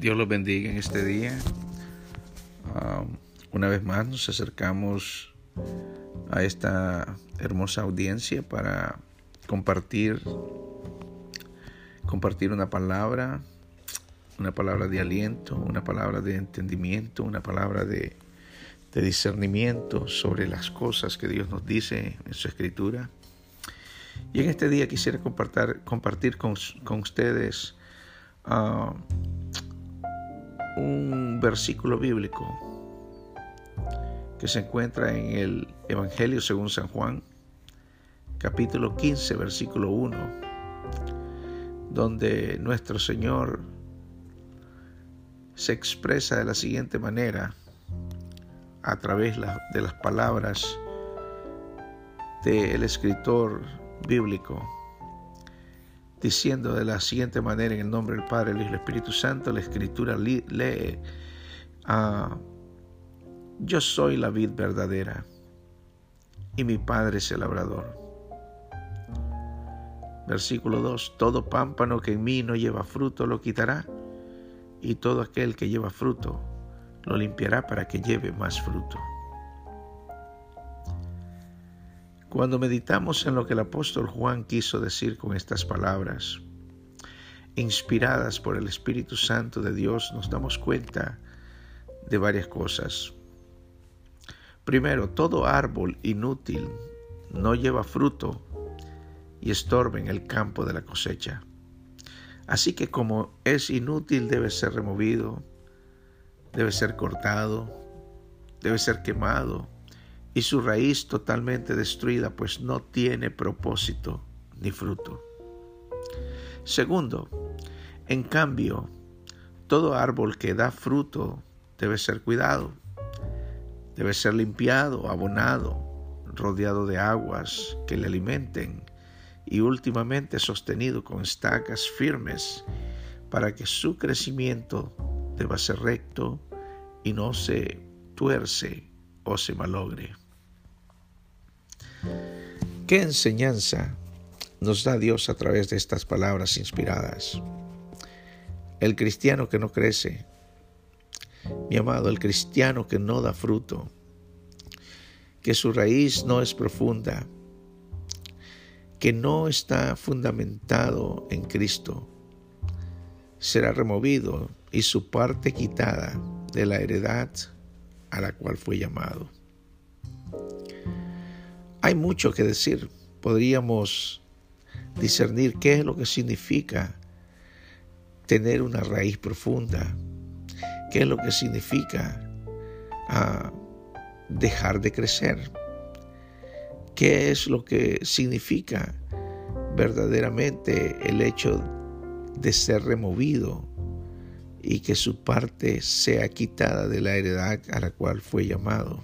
Dios los bendiga en este día. Um, una vez más nos acercamos a esta hermosa audiencia para compartir compartir una palabra, una palabra de aliento, una palabra de entendimiento, una palabra de, discernimiento sobre las cosas que Dios nos dice en su escritura. Y en este día quisiera compartir, compartir con, ustedes uh, un versículo bíblico que se encuentra en el Evangelio según San Juan, capítulo 15, versículo 1, donde nuestro Señor se expresa de la siguiente manera a través de las palabras del escritor bíblico diciendo de la siguiente manera, en el nombre del Padre, el Hijo y el Espíritu Santo, la Escritura lee, ah, yo soy la vid verdadera y mi Padre es el labrador. Versículo 2, todo pámpano que en mí no lleva fruto lo quitará, y todo aquel que lleva fruto lo limpiará para que lleve más fruto. Cuando meditamos en lo que el apóstol Juan quiso decir con estas palabras, inspiradas por el Espíritu Santo de Dios, nos damos cuenta de varias cosas. Primero, todo árbol inútil no lleva fruto y estorba en el campo de la cosecha. Así que como es inútil debe ser removido, debe ser cortado, debe ser quemado y su raíz totalmente destruida, pues no tiene propósito ni fruto. Segundo, en cambio, todo árbol que da fruto debe ser cuidado, debe ser limpiado, abonado, rodeado de aguas que le alimenten y últimamente sostenido con estacas firmes para que su crecimiento deba ser recto y no se tuerce o se malogre. ¿Qué enseñanza nos da Dios a través de estas palabras inspiradas? El cristiano que no crece, mi amado, el cristiano que no da fruto, que su raíz no es profunda, que no está fundamentado en Cristo, será removido y su parte quitada de la heredad a la cual fue llamado. Hay mucho que decir. Podríamos discernir qué es lo que significa tener una raíz profunda, qué es lo que significa ah, dejar de crecer, qué es lo que significa verdaderamente el hecho de ser removido y que su parte sea quitada de la heredad a la cual fue llamado.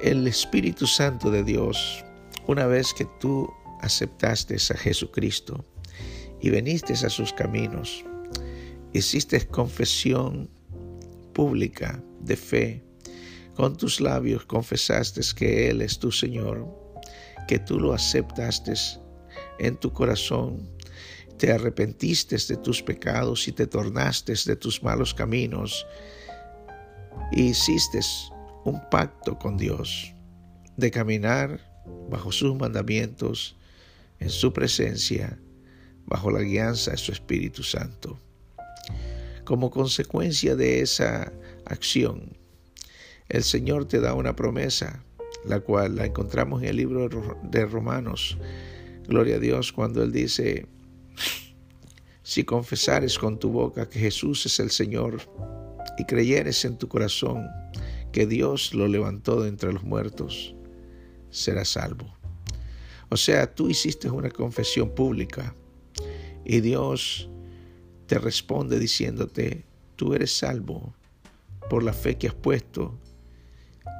El Espíritu Santo de Dios, una vez que tú aceptaste a Jesucristo y veniste a sus caminos, hiciste confesión pública de fe, con tus labios confesaste que Él es tu Señor, que tú lo aceptaste en tu corazón te arrepentiste de tus pecados y te tornaste de tus malos caminos y hiciste un pacto con Dios de caminar bajo sus mandamientos, en su presencia, bajo la guianza de su Espíritu Santo. Como consecuencia de esa acción, el Señor te da una promesa, la cual la encontramos en el libro de Romanos. Gloria a Dios cuando Él dice, si confesares con tu boca que Jesús es el Señor y creyeres en tu corazón que Dios lo levantó de entre los muertos, serás salvo. O sea, tú hiciste una confesión pública y Dios te responde diciéndote, tú eres salvo por la fe que has puesto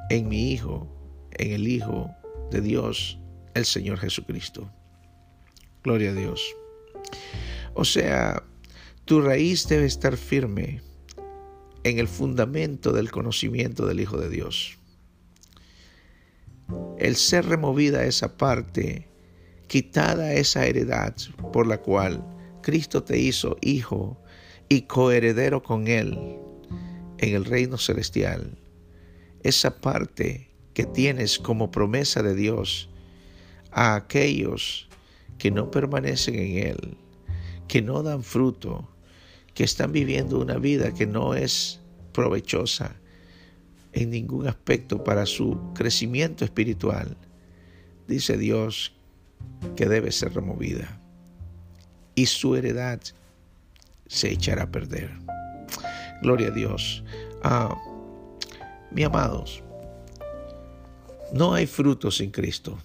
en mi Hijo, en el Hijo de Dios, el Señor Jesucristo. Gloria a Dios. O sea, tu raíz debe estar firme en el fundamento del conocimiento del Hijo de Dios. El ser removida esa parte, quitada esa heredad por la cual Cristo te hizo hijo y coheredero con Él en el reino celestial, esa parte que tienes como promesa de Dios a aquellos que no permanecen en Él, que no dan fruto, que están viviendo una vida que no es provechosa en ningún aspecto para su crecimiento espiritual, dice Dios que debe ser removida y su heredad se echará a perder. Gloria a Dios. Ah, mi amados, no hay fruto sin Cristo.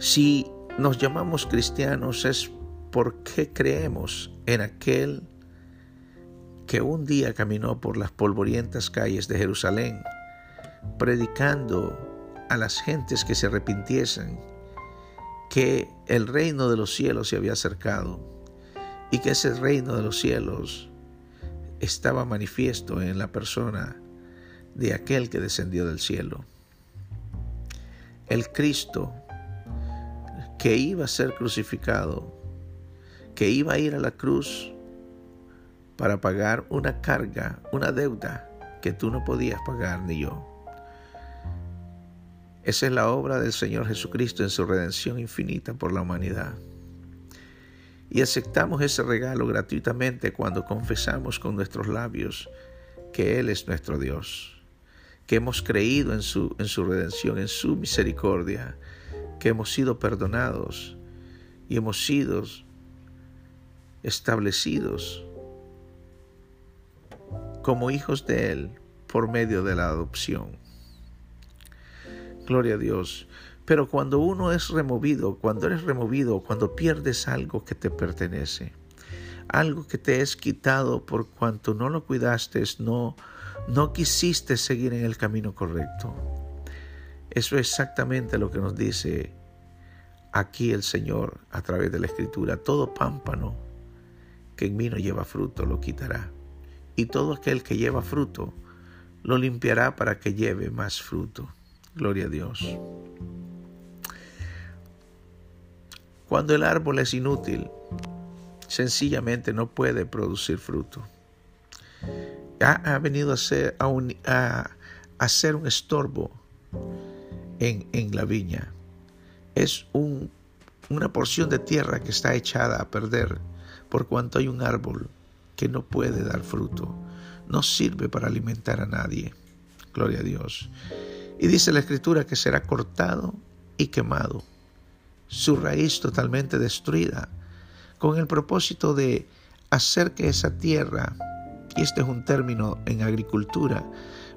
Si nos llamamos cristianos es porque creemos en aquel que un día caminó por las polvorientas calles de Jerusalén, predicando a las gentes que se arrepintiesen, que el reino de los cielos se había acercado y que ese reino de los cielos estaba manifiesto en la persona de aquel que descendió del cielo. El Cristo que iba a ser crucificado, que iba a ir a la cruz para pagar una carga, una deuda que tú no podías pagar ni yo. Esa es la obra del Señor Jesucristo en su redención infinita por la humanidad. Y aceptamos ese regalo gratuitamente cuando confesamos con nuestros labios que Él es nuestro Dios, que hemos creído en su, en su redención, en su misericordia, que hemos sido perdonados y hemos sido establecidos como hijos de Él por medio de la adopción. Gloria a Dios. Pero cuando uno es removido, cuando eres removido, cuando pierdes algo que te pertenece, algo que te es quitado por cuanto no lo cuidaste, no, no quisiste seguir en el camino correcto. Eso es exactamente lo que nos dice aquí el Señor a través de la Escritura. Todo pámpano que en mí no lleva fruto lo quitará. Y todo aquel que lleva fruto lo limpiará para que lleve más fruto. Gloria a Dios. Cuando el árbol es inútil, sencillamente no puede producir fruto. Ha, venido a ser, un, estorbo en, la viña. Es un, una porción de tierra que está echada a perder por cuanto hay un árbol que no puede dar fruto. No sirve para alimentar a nadie. Gloria a Dios. Y dice la escritura que será cortado y quemado su raíz totalmente destruida, con el propósito de hacer que esa tierra, y este es un término en agricultura,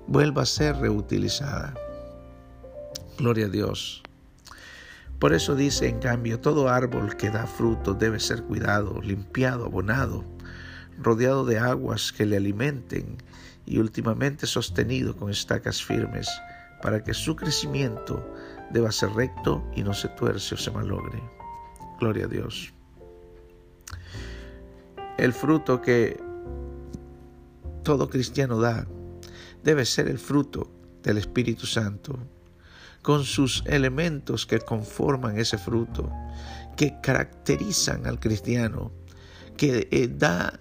vuelva a ser reutilizada. Gloria a Dios. Por eso dice, en cambio, todo árbol que da fruto debe ser cuidado, limpiado, abonado, rodeado de aguas que le alimenten y últimamente sostenido con estacas firmes para que su crecimiento deba ser recto y no se tuerce o se malogre. Gloria a Dios. El fruto que todo cristiano da debe ser el fruto del Espíritu Santo, con sus elementos que conforman ese fruto, que caracterizan al cristiano, que eh, da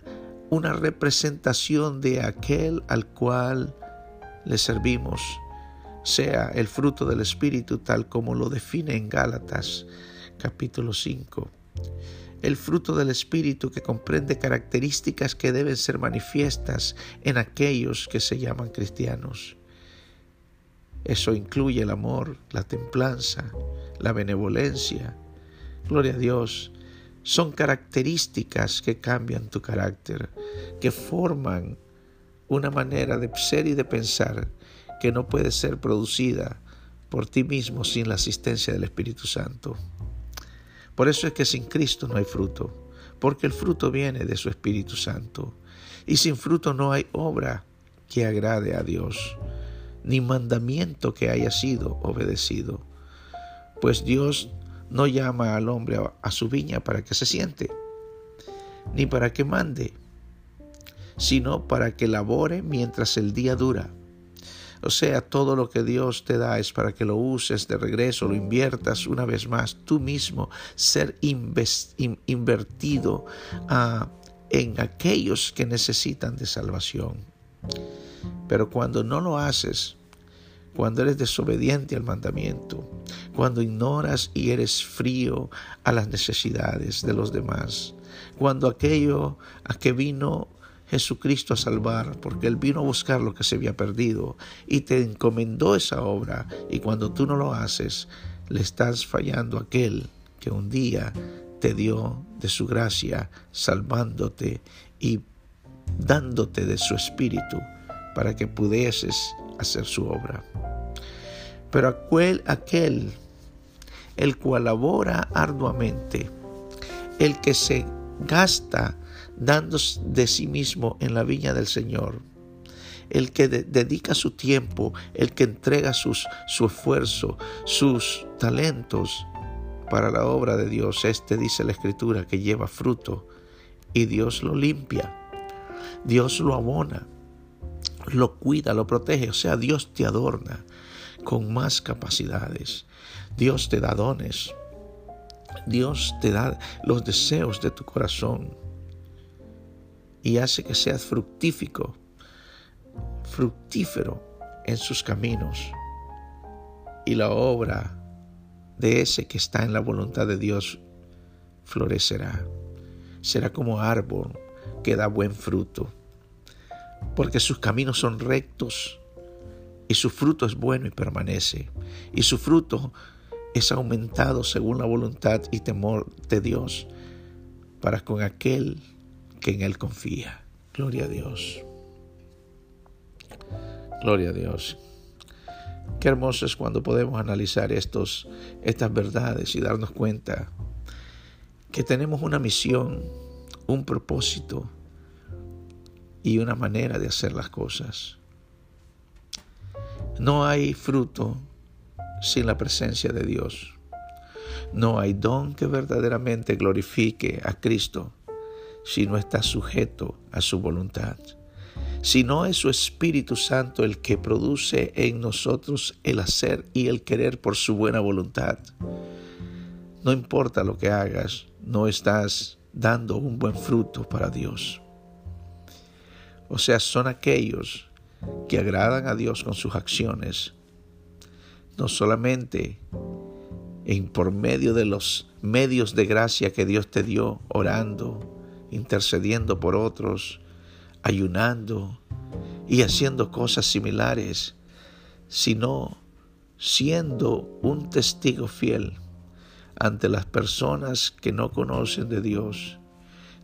una representación de aquel al cual le servimos sea el fruto del Espíritu tal como lo define en Gálatas capítulo 5. El fruto del Espíritu que comprende características que deben ser manifiestas en aquellos que se llaman cristianos. Eso incluye el amor, la templanza, la benevolencia. Gloria a Dios. Son características que cambian tu carácter, que forman una manera de ser y de pensar que no puede ser producida por ti mismo sin la asistencia del Espíritu Santo. Por eso es que sin Cristo no hay fruto, porque el fruto viene de su Espíritu Santo. Y sin fruto no hay obra que agrade a Dios, ni mandamiento que haya sido obedecido. Pues Dios no llama al hombre a su viña para que se siente, ni para que mande, sino para que labore mientras el día dura. O sea, todo lo que Dios te da es para que lo uses de regreso, lo inviertas una vez más, tú mismo, ser invertido ah, en aquellos que necesitan de salvación. Pero cuando no lo haces, cuando eres desobediente al mandamiento, cuando ignoras y eres frío a las necesidades de los demás, cuando aquello a que vino Jesucristo a salvar, porque Él vino a buscar lo que se había perdido y te encomendó esa obra, y cuando tú no lo haces, le estás fallando a aquel que un día te dio de su gracia, salvándote y dándote de su espíritu para que pudieses hacer su obra. Pero aquel, el cual labora arduamente, el que se gasta dando de sí mismo en la viña del Señor, el que dedica su tiempo, el que entrega sus, su esfuerzo, sus talentos para la obra de Dios. Este dice la Escritura que lleva fruto y Dios lo limpia, Dios lo abona, lo cuida, lo protege, o sea, Dios te adorna con más capacidades. Dios te da dones. Dios te da los deseos de tu corazón y hace que seas fructífico, fructífero en sus caminos. Y la obra de ese que está en la voluntad de Dios florecerá. Será como árbol que da buen fruto, porque sus caminos son rectos y su fruto es bueno y permanece. Y su fruto es aumentado según la voluntad y temor de Dios para con aquel que en Él confía. Gloria a Dios. Gloria a Dios. Qué hermoso es cuando podemos analizar estos, estas verdades y darnos cuenta que tenemos una misión, un propósito y una manera de hacer las cosas. No hay fruto sin la presencia de Dios. No hay don que verdaderamente glorifique a Cristo si no está sujeto a su voluntad. Si no es su Espíritu Santo el que produce en nosotros el hacer y el querer por su buena voluntad. No importa lo que hagas, no estás dando un buen fruto para Dios. O sea, son aquellos que agradan a Dios con sus acciones, no solamente en por medio de los medios de gracia que Dios te dio, orando, intercediendo por otros, ayunando y haciendo cosas similares, sino siendo un testigo fiel ante las personas que no conocen de Dios,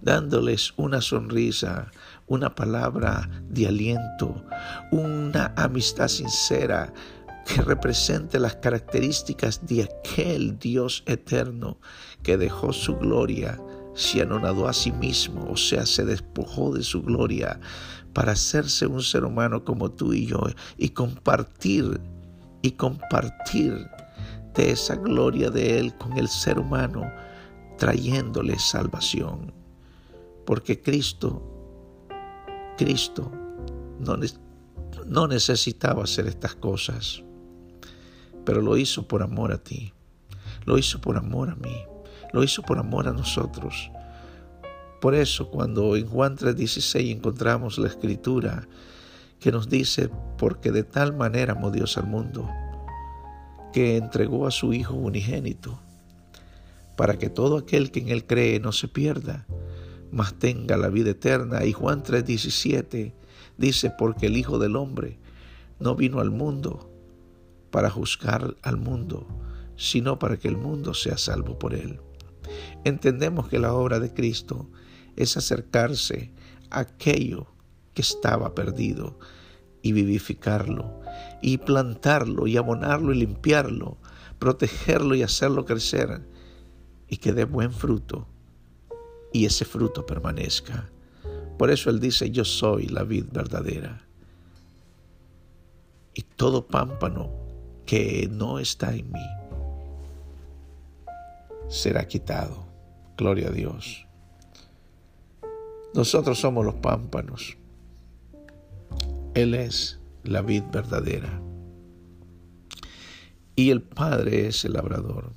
dándoles una sonrisa, una palabra de aliento, una amistad sincera que represente las características de aquel Dios eterno que dejó su gloria, se anonadó a sí mismo, o sea, se despojó de su gloria para hacerse un ser humano como tú y yo y compartir y compartir de esa gloria de Él con el ser humano, trayéndole salvación. Porque Cristo Cristo no, necesitaba hacer estas cosas, pero lo hizo por amor a ti, lo hizo por amor a mí, lo hizo por amor a nosotros. Por eso cuando en Juan 3:16 encontramos la escritura que nos dice, porque de tal manera amó Dios al mundo, que entregó a su Hijo unigénito, para que todo aquel que en Él cree no se pierda, mas tenga la vida eterna. Y Juan 3:17 dice, porque el Hijo del Hombre no vino al mundo para juzgar al mundo, sino para que el mundo sea salvo por él. Entendemos que la obra de Cristo es acercarse a aquello que estaba perdido y vivificarlo, y plantarlo, y abonarlo, y limpiarlo, protegerlo y hacerlo crecer, y que dé buen fruto y ese fruto permanezca. Por eso Él dice, yo soy la vid verdadera. Y todo pámpano que no está en mí será quitado. Gloria a Dios. Nosotros somos los pámpanos. Él es la vid verdadera. Y el Padre es el labrador.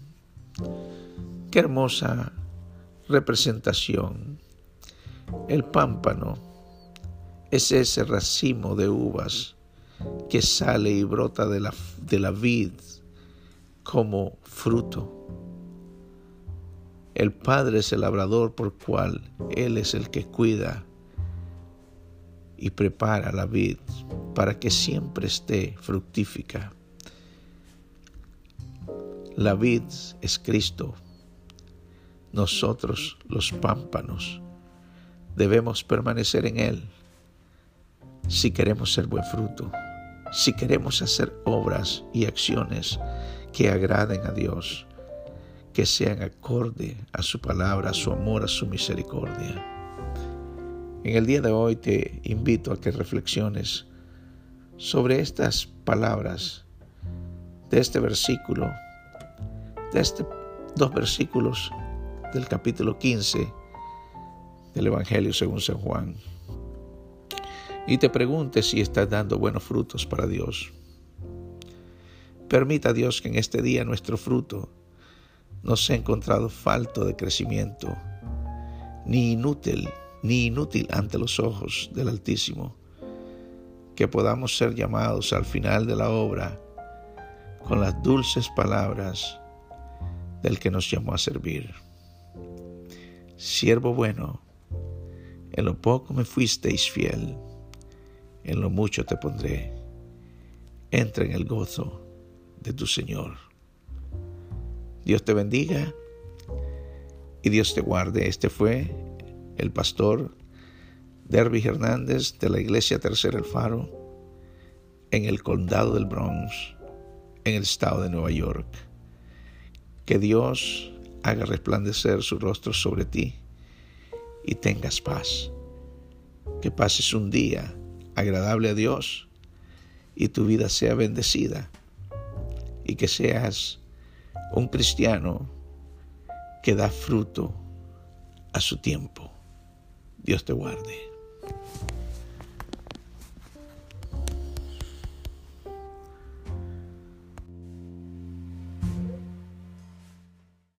Qué hermosa representación. El pámpano es ese racimo de uvas que sale y brota de la, de la vid como fruto. El Padre es el labrador por cual Él es el que cuida y prepara la vid para que siempre esté fructífica. La vid es Cristo. Nosotros, los pámpanos, debemos permanecer en Él si queremos ser buen fruto, si queremos hacer obras y acciones que agraden a Dios, que sean acorde a su palabra, a su amor, a su misericordia. En el día de hoy te invito a que reflexiones sobre estas palabras de este versículo, de estos dos versículos del capítulo 15 del Evangelio según San Juan. Y te preguntes si estás dando buenos frutos para Dios. Permita Dios que en este día nuestro fruto no sea encontrado falto de crecimiento, ni inútil, ni inútil ante los ojos del Altísimo, que podamos ser llamados al final de la obra con las dulces palabras del que nos llamó a servir. Siervo bueno, en lo poco me fuisteis fiel, en lo mucho te pondré. Entra en el gozo de tu Señor. Dios te bendiga y Dios te guarde. Este fue el pastor Derby Hernández de la Iglesia Tercera El Faro en el condado del Bronx, en el estado de Nueva York. Que Dios haga resplandecer su rostro sobre ti y tengas paz. Que pases un día agradable a Dios y tu vida sea bendecida y que seas un cristiano que da fruto a su tiempo. Dios te guarde.